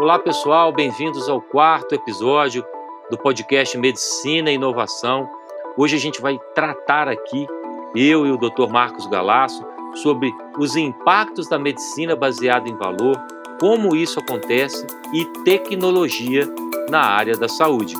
Olá, pessoal, bem-vindos ao quarto episódio do podcast Medicina e Inovação. Hoje a gente vai tratar aqui, eu e o Dr. Marcos Galasso, sobre os impactos da medicina baseada em valor, como isso acontece e tecnologia na área da saúde.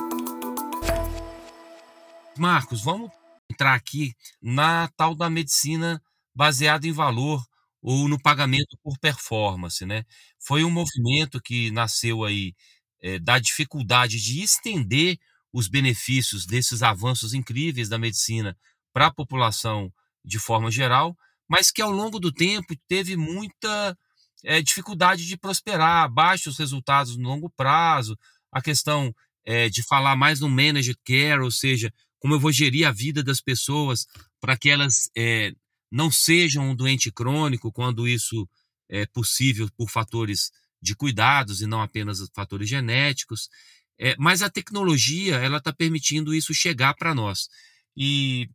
Marcos, vamos entrar aqui na tal da medicina baseada em valor ou no pagamento por performance, né? Foi um movimento que nasceu aí, eh, da dificuldade de estender os benefícios desses avanços incríveis da medicina para a população de forma geral, mas que ao longo do tempo teve muita, eh, dificuldade de prosperar, baixos resultados no longo prazo, a questão, eh, de falar mais no managed care, ou seja, como eu vou gerir a vida das pessoas para que elas, eh, não sejam um doente crônico quando isso é possível por fatores de cuidados e não apenas fatores genéticos. É, mas a tecnologia ela está permitindo isso chegar para nós. E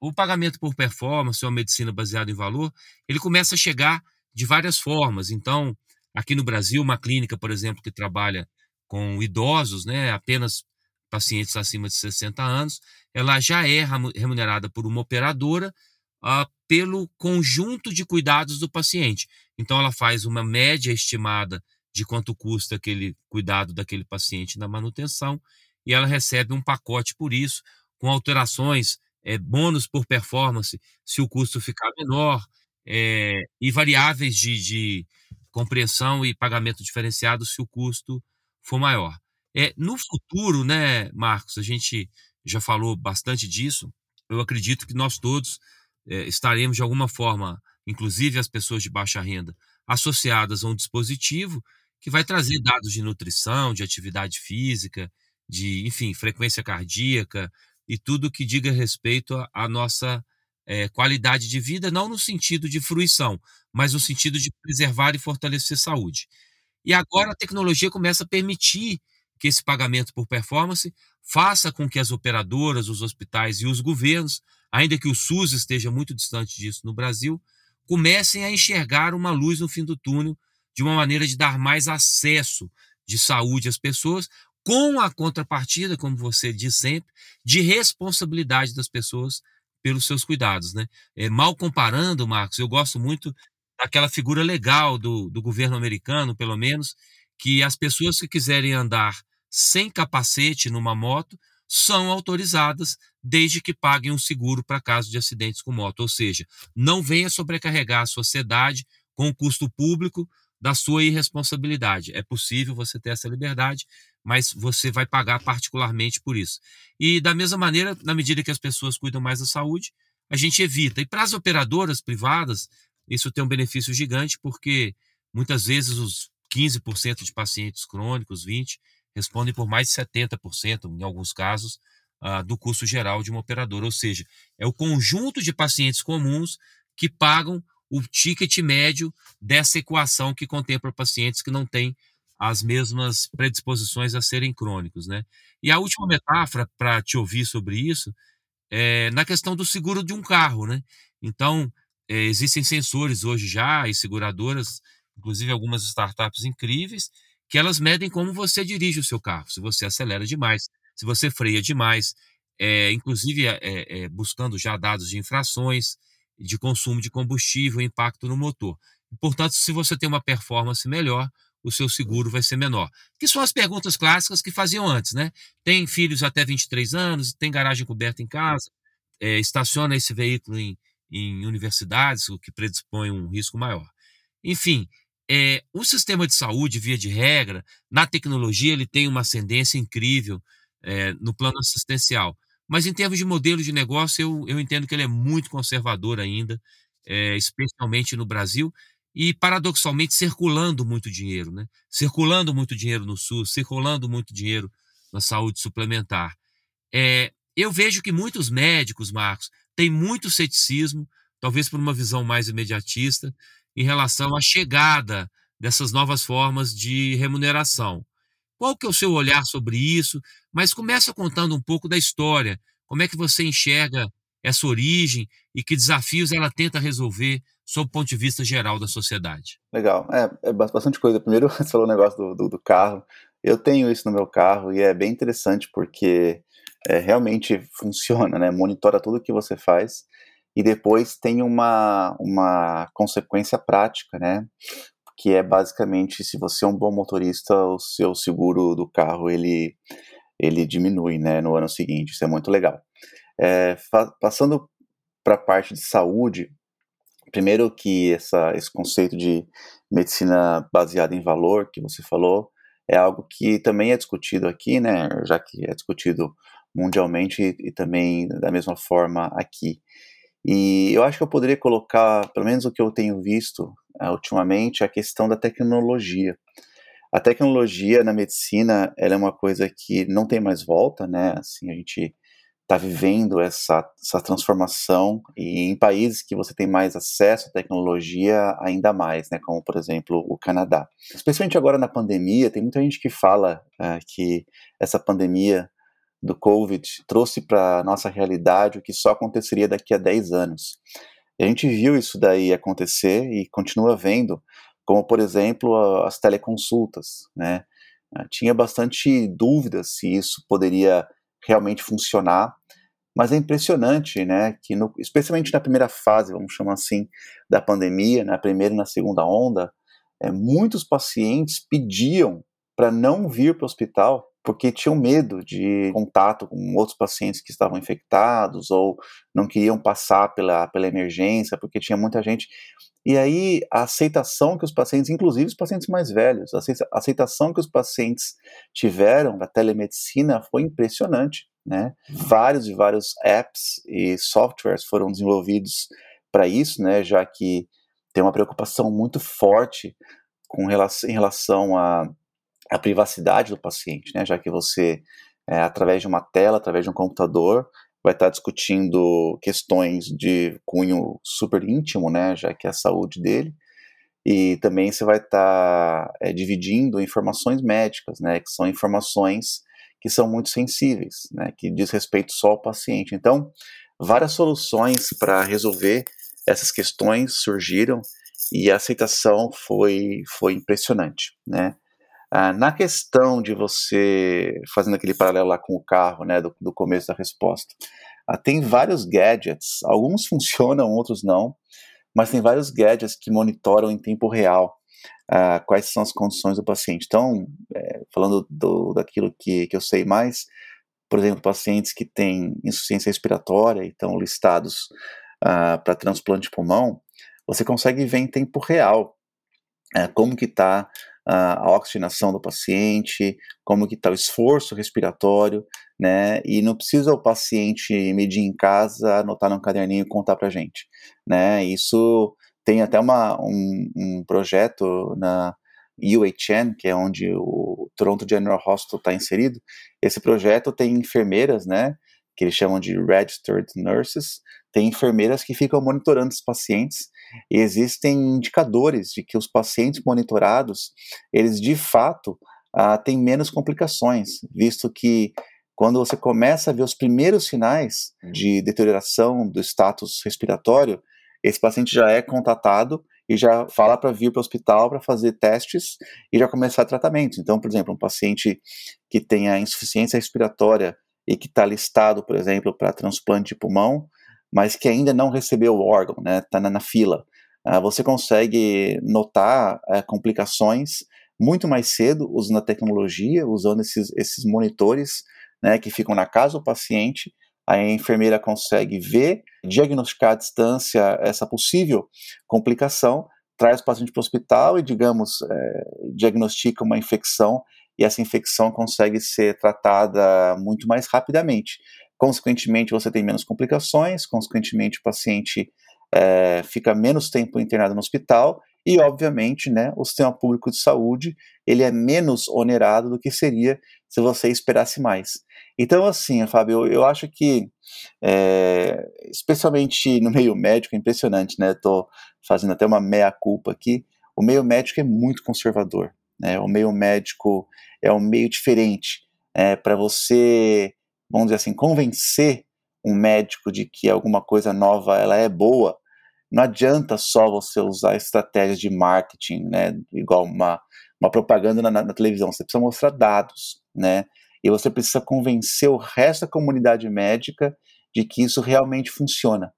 o pagamento por performance ou a medicina baseada em valor, ele começa a chegar de várias formas. Então, aqui no Brasil, uma clínica, por exemplo, que trabalha com idosos, né, apenas pacientes acima de 60 anos, ela já é remunerada por uma operadora uh, pelo conjunto de cuidados do paciente. Então, ela faz uma média estimada de quanto custa aquele cuidado daquele paciente na manutenção e ela recebe um pacote por isso, com alterações, é, bônus por performance, se o custo ficar menor, é, e variáveis de, de compreensão e pagamento diferenciado se o custo for maior. É, no futuro, né, Marcos, a gente já falou bastante disso, eu acredito que nós todos é, estaremos de alguma forma, inclusive as pessoas de baixa renda, associadas a um dispositivo que vai trazer dados de nutrição, de atividade física, de, enfim, frequência cardíaca e tudo que diga respeito à nossa é, qualidade de vida, não no sentido de fruição, mas no sentido de preservar e fortalecer saúde. E agora a tecnologia começa a permitir que esse pagamento por performance faça com que as operadoras, os hospitais e os governos ainda que o SUS esteja muito distante disso no Brasil, comecem a enxergar uma luz no fim do túnel de uma maneira de dar mais acesso de saúde às pessoas, com a contrapartida, como você diz sempre, de responsabilidade das pessoas pelos seus cuidados. Né? É, mal comparando, Marcos, eu gosto muito daquela figura legal do, do governo americano, pelo menos, que as pessoas que quiserem andar sem capacete numa moto são autorizadas desde que paguem um seguro para caso de acidentes com moto, ou seja, não venha sobrecarregar a sociedade com o custo público da sua irresponsabilidade. É possível você ter essa liberdade, mas você vai pagar particularmente por isso. E da mesma maneira, na medida que as pessoas cuidam mais da saúde, a gente evita. E para as operadoras privadas, isso tem um benefício gigante, porque muitas vezes os 15% de pacientes crônicos, 20%, respondem por mais de 70%, em alguns casos, uh, do custo geral de uma operadora. Ou seja, é o conjunto de pacientes comuns que pagam o ticket médio dessa equação que contempla pacientes que não têm as mesmas predisposições a serem crônicos, né? E a última metáfora para te ouvir sobre isso é na questão do seguro de um carro, né? Então, é, existem sensores hoje já e seguradoras, inclusive algumas startups incríveis, que elas medem como você dirige o seu carro, se você acelera demais, se você freia demais, é, inclusive é, é, buscando já dados de infrações, de consumo de combustível, impacto no motor. Portanto, se você tem uma performance melhor, o seu seguro vai ser menor. Que são as perguntas clássicas que faziam antes, né? Tem filhos até 23 anos, tem garagem coberta em casa, é, estaciona esse veículo em, em universidades, o que predispõe um risco maior. Enfim, é, o sistema de saúde, via de regra, na tecnologia, ele tem uma ascendência incrível é, no plano assistencial. Mas em termos de modelo de negócio, eu, eu entendo que ele é muito conservador ainda, é, especialmente no Brasil, e paradoxalmente circulando muito dinheiro, né? Circulando muito dinheiro no SUS, circulando muito dinheiro na saúde suplementar. É, eu vejo que muitos médicos, Marcos, têm muito ceticismo, talvez por uma visão mais imediatista, em relação à chegada dessas novas formas de remuneração. Qual que é o seu olhar sobre isso? Mas começa contando um pouco da história. Como é que você enxerga essa origem e que desafios ela tenta resolver sob o ponto de vista geral da sociedade. Legal, é, é bastante coisa. Primeiro, você falou o negócio do, do, do, carro. Eu tenho isso no meu carro e é bem interessante porque é, realmente funciona, né? Monitora tudo que você faz e depois tem uma, uma consequência prática, né? Que é basicamente se você é um bom motorista, o seu seguro do carro ele, ele diminui, né? No ano seguinte. Isso é muito legal. É, passando para a parte de saúde, primeiro que essa, esse conceito de medicina baseada em valor que você falou é algo que também é discutido aqui, né? Já que é discutido mundialmente e, e também da mesma forma aqui. E eu acho que eu poderia colocar, pelo menos o que eu tenho visto uh, ultimamente, a questão da tecnologia. A tecnologia na medicina, ela é uma coisa que não tem mais volta, né? Assim, a gente está vivendo essa, essa transformação e em países que você tem mais acesso à tecnologia, ainda mais, né, como por exemplo o Canadá. Especialmente agora na pandemia, tem muita gente que fala uh, que essa pandemia do Covid trouxe para nossa realidade o que só aconteceria daqui a 10 anos. A gente viu isso daí acontecer e continua vendo, como por exemplo as teleconsultas, né? Ah, tinha bastante dúvidas se isso poderia realmente funcionar. Mas é impressionante, né, que no, especialmente na primeira fase, vamos chamar assim, da pandemia, na primeira e na segunda onda, é, muitos pacientes pediam para não vir para o hospital porque tinham medo de contato com outros pacientes que estavam infectados ou não queriam passar pela, pela emergência, porque tinha muita gente. E aí a aceitação que os pacientes, inclusive os pacientes mais velhos, a aceitação que os pacientes tiveram da telemedicina foi impressionante. Né? Vários e vários apps e softwares foram desenvolvidos para isso, né? já que tem uma preocupação muito forte com relação, em relação a a privacidade do paciente, né? Já que você, é, através de uma tela, através de um computador, vai estar discutindo questões de cunho super íntimo, né? Já que é a saúde dele. E também você vai estar é, dividindo informações médicas, né? Que são informações que são muito sensíveis, né? Que diz respeito só ao paciente. Então, várias soluções para resolver essas questões surgiram e a aceitação foi, foi impressionante, né? Ah, na questão de você, fazendo aquele paralelo lá com o carro, né, do, do começo da resposta, ah, tem vários gadgets, alguns funcionam, outros não, mas tem vários gadgets que monitoram em tempo real ah, quais são as condições do paciente. Então, é, falando do, daquilo que, que eu sei mais, por exemplo, pacientes que têm insuficiência respiratória e estão listados para transplante de pulmão, você consegue ver em tempo real é, como que está a oxigenação do paciente, como que está o esforço respiratório, né? E não precisa o paciente medir em casa, anotar num caderninho e contar para gente, né? Isso tem até uma, um, um projeto na UHN, que é onde o Toronto General Hospital está inserido. Esse projeto tem enfermeiras, né? Que eles chamam de registered nurses, tem enfermeiras que ficam monitorando os pacientes existem indicadores de que os pacientes monitorados, eles de fato ah, têm menos complicações, visto que quando você começa a ver os primeiros sinais de deterioração do status respiratório, esse paciente já é contatado e já fala para vir para o hospital para fazer testes e já começar tratamento. Então, por exemplo, um paciente que tenha insuficiência respiratória e que está listado, por exemplo, para transplante de pulmão, mas que ainda não recebeu o órgão, né? Está na, na, fila. Uh, você consegue notar uh, complicações muito mais cedo usando a tecnologia, usando esses, esses monitores, né, que ficam na casa do paciente. A enfermeira consegue ver, diagnosticar à distância essa possível complicação, traz o paciente para o hospital e, digamos, é, diagnostica uma infecção e essa infecção consegue ser tratada muito mais rapidamente. Consequentemente, você tem menos complicações, consequentemente, o paciente é, fica menos tempo internado no hospital e, obviamente, né, o sistema público de saúde ele é menos onerado do que seria se você esperasse mais. Então, assim, Fábio, eu, eu acho que, é, especialmente no meio médico, é impressionante, né? Estou fazendo até uma meia-culpa aqui. O meio médico é muito conservador, né? O meio médico é um meio diferente. É, para você vamos dizer assim, convencer um médico de que alguma coisa nova ela é boa, não adianta só você usar estratégias de marketing, né, igual uma, uma propaganda na, na, televisão, você precisa mostrar dados, né, e você precisa convencer o resto da comunidade médica de que isso realmente funciona,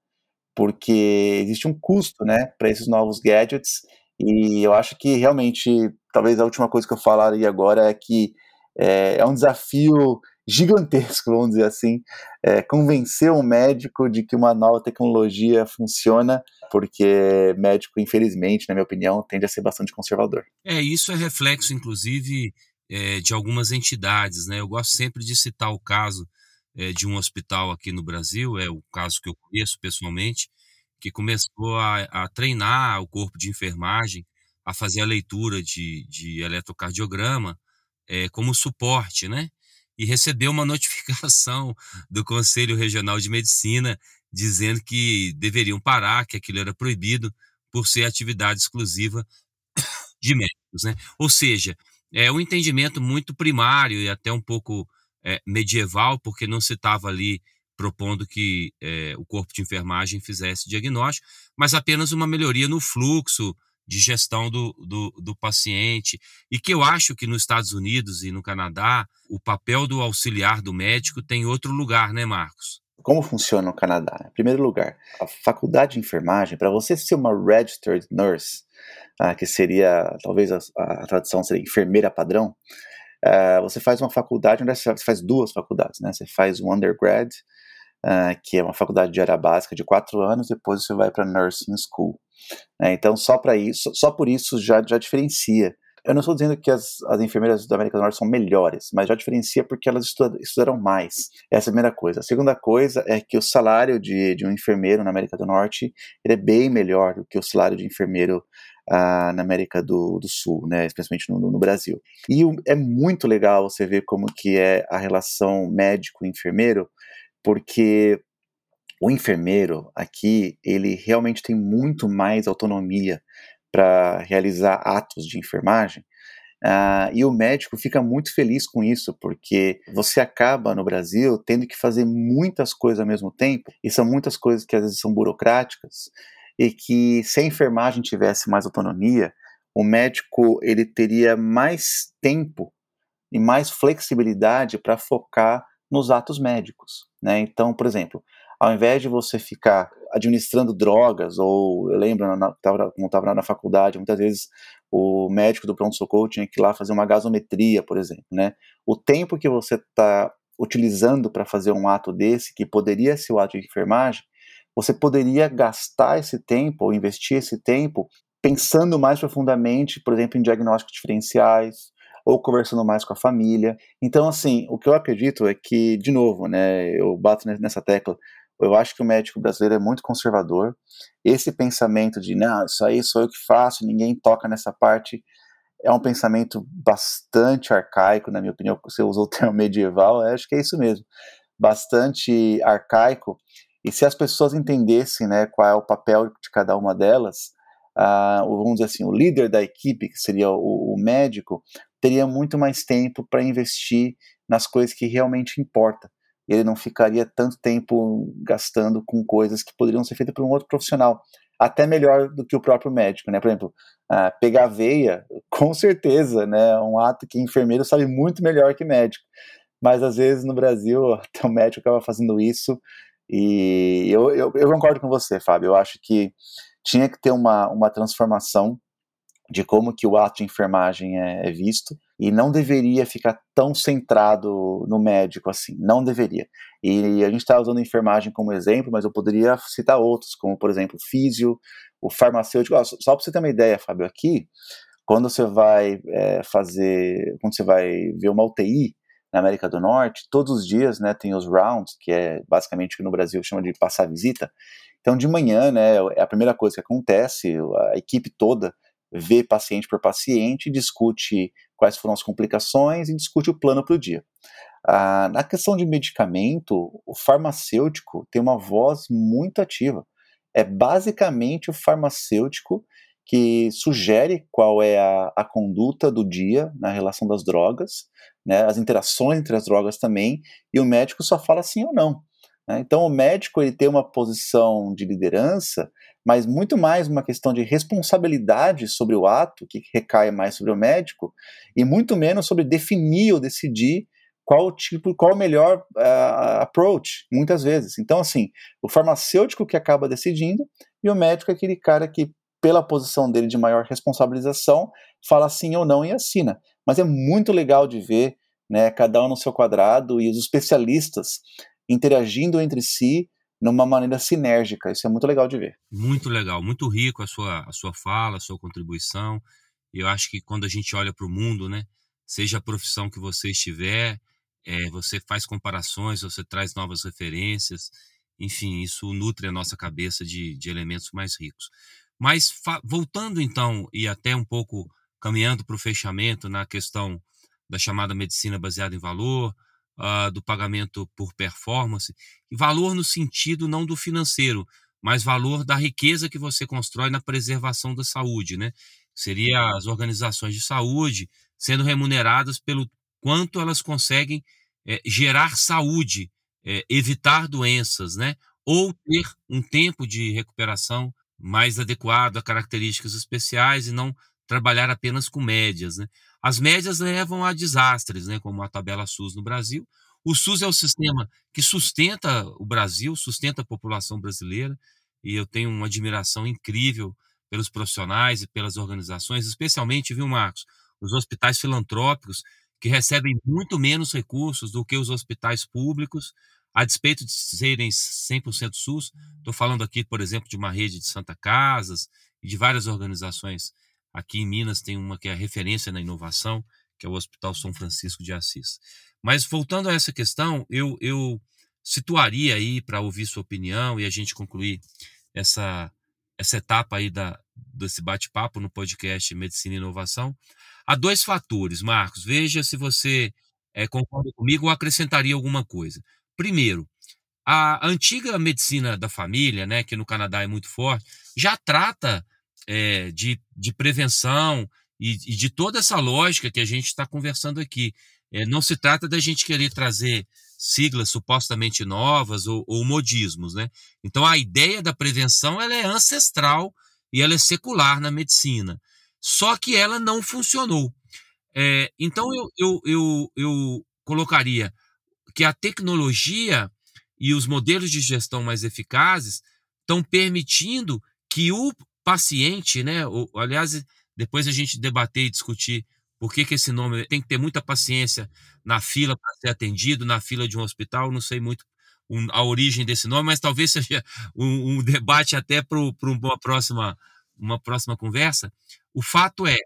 porque existe um custo, né, para esses novos gadgets, e eu acho que realmente, talvez a última coisa que eu falaria agora é que é, é um desafio gigantesco, vamos dizer assim, é, convencer um médico de que uma nova tecnologia funciona, porque médico, infelizmente, na minha opinião, tende a ser bastante conservador. É, isso é reflexo, inclusive, é, de algumas entidades, né? Eu gosto sempre de citar o caso é, de um hospital aqui no Brasil, é o caso que eu conheço pessoalmente, que começou a, a treinar o corpo de enfermagem a fazer a leitura de, de eletrocardiograma é, como suporte, né? E recebeu uma notificação do Conselho Regional de Medicina dizendo que deveriam parar, que aquilo era proibido por ser atividade exclusiva de médicos, né? Ou seja, é um entendimento muito primário e até um pouco é, medieval, porque não se estava ali propondo que é, o corpo de enfermagem fizesse diagnóstico, mas apenas uma melhoria no fluxo de gestão do, do, do, paciente. E que eu acho que nos Estados Unidos e no Canadá, o papel do auxiliar do médico tem outro lugar, né, Marcos? Como funciona no Canadá? Em primeiro lugar, a faculdade de enfermagem, para você ser uma registered nurse, ah, que seria, talvez a, a tradução seria enfermeira padrão, ah, você faz uma faculdade, você faz duas faculdades, né? Você faz um undergrad, ah, que é uma faculdade de área básica de quatro anos, depois você vai para nursing school. Né? Então, só para isso, só por isso já, já diferencia. Eu não estou dizendo que as, as enfermeiras da América do Norte são melhores, mas já diferencia porque elas estudaram, mais. Essa é a primeira coisa. A segunda coisa é que o salário de, de um enfermeiro na América do Norte é bem melhor do que o salário de enfermeiro ah, na América do, do, Sul, né, especialmente no, no, Brasil. E é muito legal você ver como que é a relação médico-enfermeiro, porque o enfermeiro aqui, ele realmente tem muito mais autonomia para realizar atos de enfermagem, Uh, e o médico fica muito feliz com isso, porque você acaba no Brasil tendo que fazer muitas coisas ao mesmo tempo, e são muitas coisas que às vezes são burocráticas, e que se a enfermagem tivesse mais autonomia, o médico ele teria mais tempo e mais flexibilidade para focar nos atos médicos. Né? Então, por exemplo, ao invés de você ficar administrando drogas, ou eu lembro, na, tava, quando estava na faculdade, muitas vezes o médico do pronto-socorro tinha que ir lá fazer uma gasometria, por exemplo, né? O tempo que você está utilizando para fazer um ato desse, que poderia ser o ato de enfermagem, você poderia gastar esse tempo, ou investir esse tempo, pensando mais profundamente, por exemplo, em diagnósticos diferenciais, ou conversando mais com a família. Então, assim, o que eu acredito é que, de novo, né, eu bato nessa tecla, eu acho que o médico brasileiro é muito conservador. Esse pensamento de, não, isso aí sou eu que faço, ninguém toca nessa parte, é um pensamento bastante arcaico, na minha opinião. Você usou o termo medieval, acho que é isso mesmo. Bastante arcaico. E se as pessoas entendessem né, qual é o papel de cada uma delas, uh, vamos dizer assim, o líder da equipe, que seria o, o médico, teria muito mais tempo para investir nas coisas que realmente importam ele não ficaria tanto tempo gastando com coisas que poderiam ser feitas por um outro profissional, até melhor do que o próprio médico, né? Por exemplo, uh, pegar veia, com certeza, né? É um ato que enfermeiro sabe muito melhor que médico, mas às vezes no Brasil até o médico acaba fazendo isso e eu, eu, eu concordo com você, Fábio. Eu acho que tinha que ter uma, uma transformação de como que o ato de enfermagem é, é visto e não deveria ficar tão centrado no médico assim, não deveria. E a gente está usando enfermagem como exemplo, mas eu poderia citar outros, como por exemplo físio, o farmacêutico. só para você ter uma ideia, Fábio, aqui, quando você vai é, fazer, quando você vai ver uma UTI na América do Norte, todos os dias, né, tem os rounds, que é basicamente que no Brasil chama de passar visita. Então, de manhã, né, é a primeira coisa que acontece, a equipe toda vê paciente por paciente, discute quais foram as complicações e discute o plano para o dia. Ah, na questão de medicamento, o farmacêutico tem uma voz muito ativa. É basicamente o farmacêutico que sugere qual é a, a conduta do dia na relação das drogas, né, as interações entre as drogas também, e o médico só fala sim ou não. Né? Então, o médico ele tem uma posição de liderança, mas muito mais uma questão de responsabilidade sobre o ato, que recai mais sobre o médico, e muito menos sobre definir ou decidir qual tipo, qual o melhor uh, approach, muitas vezes. Então, assim, o farmacêutico que acaba decidindo e o médico é aquele cara que, pela posição dele de maior responsabilização, fala sim ou não e assina. Mas é muito legal de ver, né, cada um no seu quadrado e os especialistas interagindo entre si numa maneira sinérgica. Isso é muito legal de ver. Muito legal, muito rico a sua, a sua fala, a sua contribuição. Eu acho que quando a gente olha para o mundo, né, seja a profissão que você estiver, é, você faz comparações, você traz novas referências, enfim, isso nutre a nossa cabeça de, de elementos mais ricos. Mas voltando então, e até um pouco caminhando para o fechamento na questão da chamada medicina baseada em valor, uh, do pagamento por performance, valor no sentido não do financeiro, mas valor da riqueza que você constrói na preservação da saúde, né? Seria as organizações de saúde sendo remuneradas pelo quanto elas conseguem é, gerar saúde, é, evitar doenças, né? Ou ter um tempo de recuperação mais adequado a características especiais e não trabalhar apenas com médias, né? As médias levam a desastres, né, como a tabela SUS no Brasil. O SUS é o sistema que sustenta o Brasil, sustenta a população brasileira, e eu tenho uma admiração incrível pelos profissionais e pelas organizações, especialmente, viu, Marcos, os hospitais filantrópicos, que recebem muito menos recursos do que os hospitais públicos, a despeito de serem 100% SUS. Estou falando aqui, por exemplo, de uma rede de Santa Casas e de várias organizações Aqui em Minas tem uma que é a referência na inovação, que é o Hospital São Francisco de Assis. Mas voltando a essa questão, eu, eu situaria aí para ouvir sua opinião e a gente concluir essa, essa etapa aí da, desse bate-papo no podcast Medicina e Inovação. Há dois fatores, Marcos. Veja se você é, concorda comigo ou acrescentaria alguma coisa. Primeiro, a antiga medicina da família, né, que no Canadá é muito forte, já trata é, de, de prevenção e, e, de toda essa lógica que a gente está conversando aqui. É, não se trata da gente querer trazer siglas supostamente novas ou, ou, modismos, né? Então a ideia da prevenção ela é ancestral e ela é secular na medicina. Só que ela não funcionou. É, então eu, eu, eu, eu colocaria que a tecnologia e os modelos de gestão mais eficazes estão permitindo que o paciente, né? Ou, aliás, depois a gente debater e discutir por que, que esse nome tem que ter muita paciência na fila para ser atendido, na fila de um hospital. Não sei muito um, a origem desse nome, mas talvez seja um, um debate até para uma próxima, uma próxima conversa. O fato é,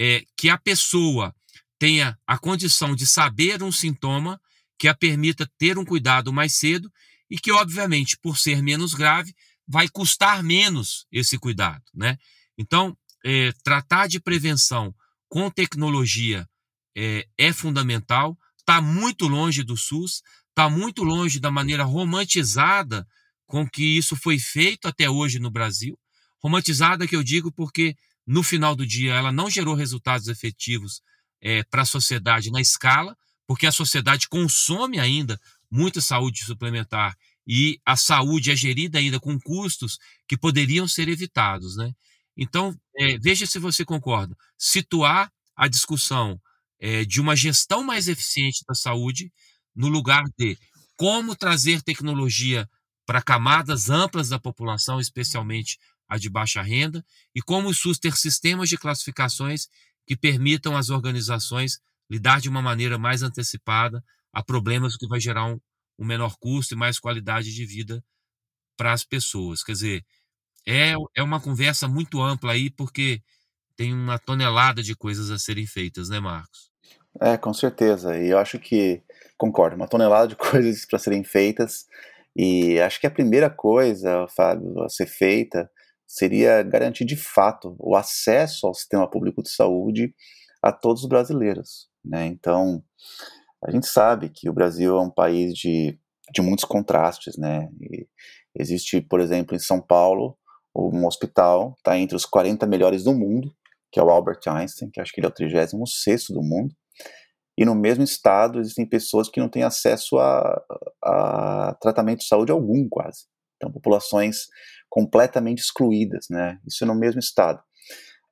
é que a pessoa tenha a condição de saber um sintoma que a permita ter um cuidado mais cedo e que, obviamente, por ser menos grave, vai custar menos esse cuidado, né? Então, é, tratar de prevenção com tecnologia é, é fundamental, está muito longe do SUS, está muito longe da maneira romantizada com que isso foi feito até hoje no Brasil. Romantizada que eu digo porque, no final do dia, ela não gerou resultados efetivos é, para a sociedade na escala, porque a sociedade consome ainda muita saúde suplementar e a saúde é gerida ainda com custos que poderiam ser evitados, né? Então, é, veja se você concorda. Situar a discussão é, de uma gestão mais eficiente da saúde no lugar de como trazer tecnologia para camadas amplas da população, especialmente a de baixa renda, e como o SUS ter sistemas de classificações que permitam às organizações lidar de uma maneira mais antecipada a problemas que vai gerar um, um menor custo e mais qualidade de vida para as pessoas. Quer dizer, é, é uma conversa muito ampla aí, porque tem uma tonelada de coisas a serem feitas, né, Marcos? É, com certeza. E eu acho que, concordo, uma tonelada de coisas para serem feitas. E acho que a primeira coisa, Fábio, a ser feita seria garantir de fato o acesso ao sistema público de saúde a todos os brasileiros. Né? Então, a gente sabe que o Brasil é um país de, de muitos contrastes, né? E existe, por exemplo, em São Paulo, um hospital está entre os 40 melhores do mundo, que é o Albert Einstein, que acho que ele é o 36 do mundo. e no mesmo estado existem pessoas que não têm acesso a, a tratamento de saúde algum, quase. Então, populações completamente excluídas, né? Isso no mesmo estado.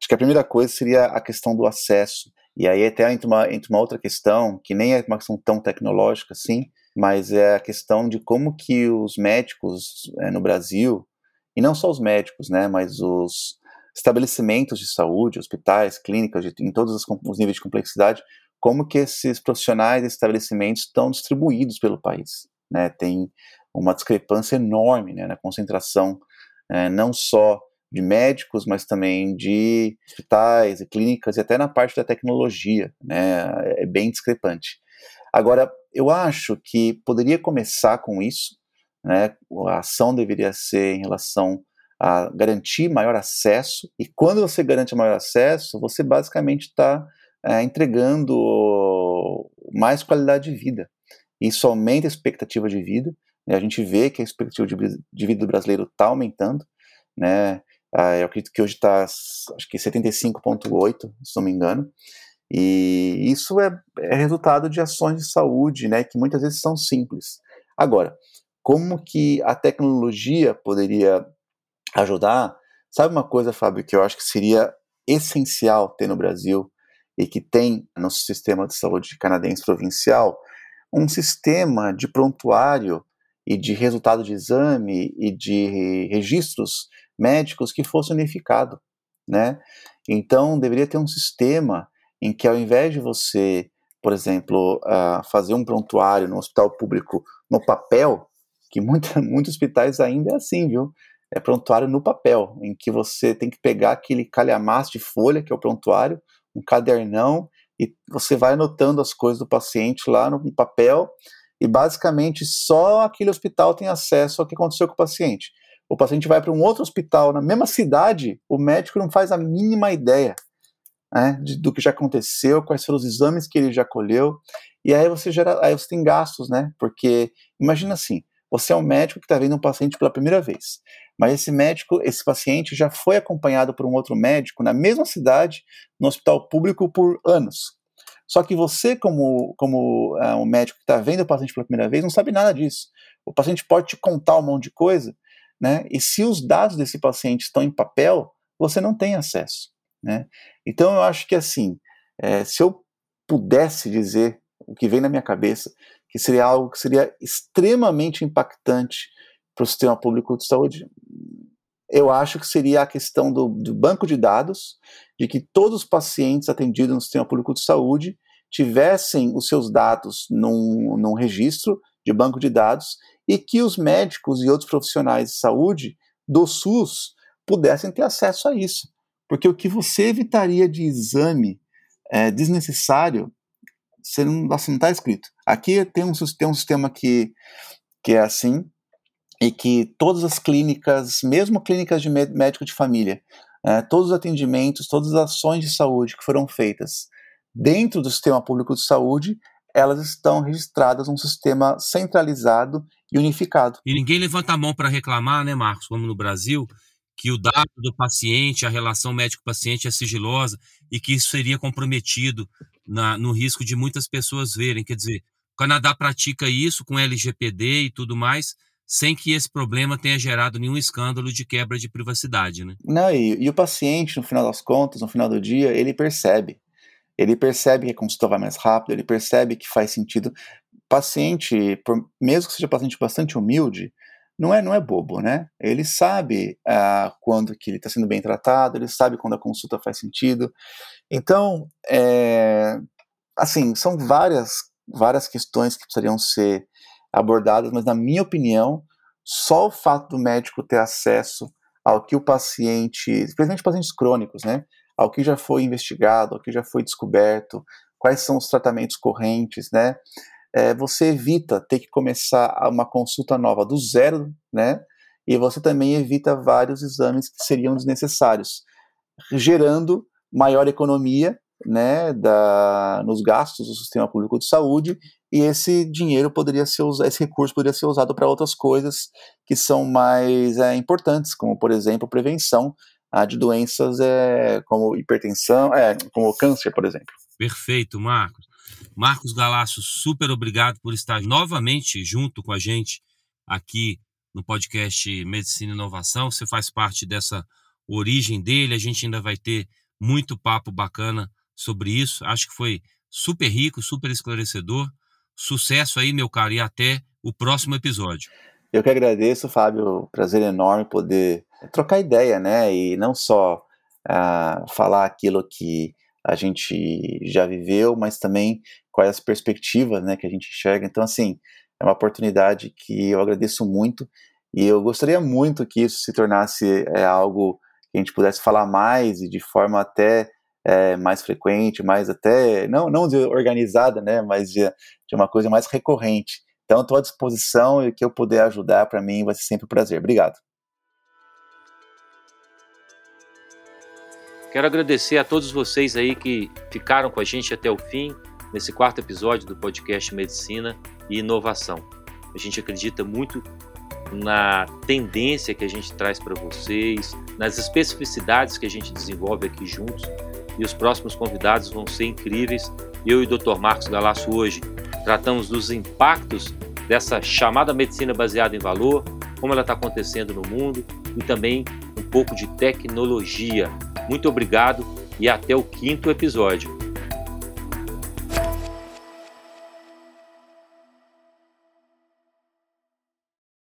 Acho que a primeira coisa seria a questão do acesso. E aí até entra uma, entra uma outra questão, que nem é uma questão tão tecnológica assim, mas é a questão de como que os médicos é, no Brasil, e não só os médicos, né, mas os estabelecimentos de saúde, hospitais, clínicas, de, em todos os, os níveis de complexidade, como que esses profissionais, estabelecimentos estão distribuídos pelo país. Né? Tem uma discrepância enorme né, na concentração, é, não só de médicos, mas também de hospitais e clínicas e até na parte da tecnologia, né, é bem discrepante. Agora, eu acho que poderia começar com isso, né, a ação deveria ser em relação a garantir maior acesso, e quando você garante maior acesso, você basicamente está é, entregando mais qualidade de vida. Isso aumenta a expectativa de vida, né, a gente vê que a expectativa de, vida do brasileiro está aumentando, né, ah, eu acredito que hoje está, acho que 75,8, se não me engano. E isso é, é, resultado de ações de saúde, né, que muitas vezes são simples. Agora, como que a tecnologia poderia ajudar? Sabe uma coisa, Fábio, que eu acho que seria essencial ter no Brasil e que tem no sistema de saúde canadense provincial? Um sistema de prontuário e de resultado de exame e de registros médicos que fosse unificado, né? Então deveria ter um sistema em que ao invés de você, por exemplo, uh, fazer um prontuário no hospital público no papel, que muita, muitos hospitais ainda é assim, viu? É prontuário no papel, em que você tem que pegar aquele calhamaço de folha, que é o prontuário, um cadernão, e você vai anotando as coisas do paciente lá no papel, e basicamente só aquele hospital tem acesso ao que aconteceu com o paciente o paciente vai para um outro hospital na mesma cidade, o médico não faz a mínima ideia né, de, do que já aconteceu, quais foram os exames que ele já colheu, e aí você gera, aí você tem gastos, né? Porque imagina assim, você é um médico que está vendo um paciente pela primeira vez, mas esse médico, esse paciente já foi acompanhado por um outro médico na mesma cidade, no hospital público por anos. Só que você, como, como uh, um médico que está vendo o paciente pela primeira vez, não sabe nada disso. O paciente pode te contar um monte de coisa, né? E se os dados desse paciente estão em papel, você não tem acesso, né? Então eu acho que assim, é, se eu pudesse dizer o que vem na minha cabeça, que seria algo que seria extremamente impactante para o sistema público de saúde, eu acho que seria a questão do, do, banco de dados, de que todos os pacientes atendidos no sistema público de saúde tivessem os seus dados num, num registro de banco de dados e que os médicos e outros profissionais de saúde do SUS pudessem ter acesso a isso. Porque o que você evitaria de exame é, desnecessário, você não está assim, escrito. Aqui tem um, tem um sistema que, que é assim, e que todas as clínicas, mesmo clínicas de médico de família, é, todos os atendimentos, todas as ações de saúde que foram feitas dentro do sistema público de saúde, elas estão registradas num sistema centralizado e unificado. E ninguém levanta a mão para reclamar, né, Marcos, como no Brasil, que o dado do paciente, a relação médico-paciente é sigilosa e que isso seria comprometido na, no risco de muitas pessoas verem. Quer dizer, o Canadá pratica isso com LGPD e tudo mais, sem que esse problema tenha gerado nenhum escândalo de quebra de privacidade, né? Não, e, e o paciente, no final das contas, no final do dia, ele percebe. Ele percebe que a consulta vai mais rápido, ele percebe que faz sentido. Paciente, por, mesmo que seja paciente bastante humilde, não é, não é bobo, né? Ele sabe ah, quando que ele está sendo bem tratado, ele sabe quando a consulta faz sentido. Então, é, assim, são várias, várias questões que precisariam ser abordadas, mas na minha opinião, só o fato do médico ter acesso ao que o paciente, principalmente pacientes crônicos, né? Ao que já foi investigado, ao que já foi descoberto, quais são os tratamentos correntes, né? É, você evita ter que começar uma consulta nova do zero, né? E você também evita vários exames que seriam desnecessários, gerando maior economia, né, da, nos gastos do sistema público de saúde e esse dinheiro poderia ser usado, esse recurso poderia ser usado para outras coisas que são mais é, importantes, como por exemplo prevenção a de doenças é, como hipertensão, é, como câncer, por exemplo. Perfeito, Marcos. Marcos Galasso, super obrigado por estar novamente junto com a gente aqui no podcast Medicina e Inovação. Você faz parte dessa origem dele, a gente ainda vai ter muito papo bacana sobre isso. Acho que foi super rico, super esclarecedor. Sucesso aí, meu caro, e até o próximo episódio. Eu que agradeço, Fábio. Prazer enorme poder trocar ideia, né? E não só uh, falar aquilo que a gente já viveu, mas também quais as perspectivas né, que a gente enxerga. Então, assim, é uma oportunidade que eu agradeço muito e eu gostaria muito que isso se tornasse é, algo que a gente pudesse falar mais e de forma até é, mais frequente, mais até, não, não organizada, né, mas de, de uma coisa mais recorrente. Então, estou à disposição e o que eu puder ajudar para mim vai ser sempre um prazer. Obrigado. Quero agradecer a todos vocês aí que ficaram com a gente até o fim, nesse quarto episódio do podcast Medicina e Inovação. A gente acredita muito na tendência que a gente traz para vocês, nas especificidades que a gente desenvolve aqui juntos. E os próximos convidados vão ser incríveis. Eu e o Dr. Marcos Galasso hoje tratamos dos impactos dessa chamada medicina baseada em valor, como ela está acontecendo no mundo e também um pouco de tecnologia. Muito obrigado e até o quinto episódio.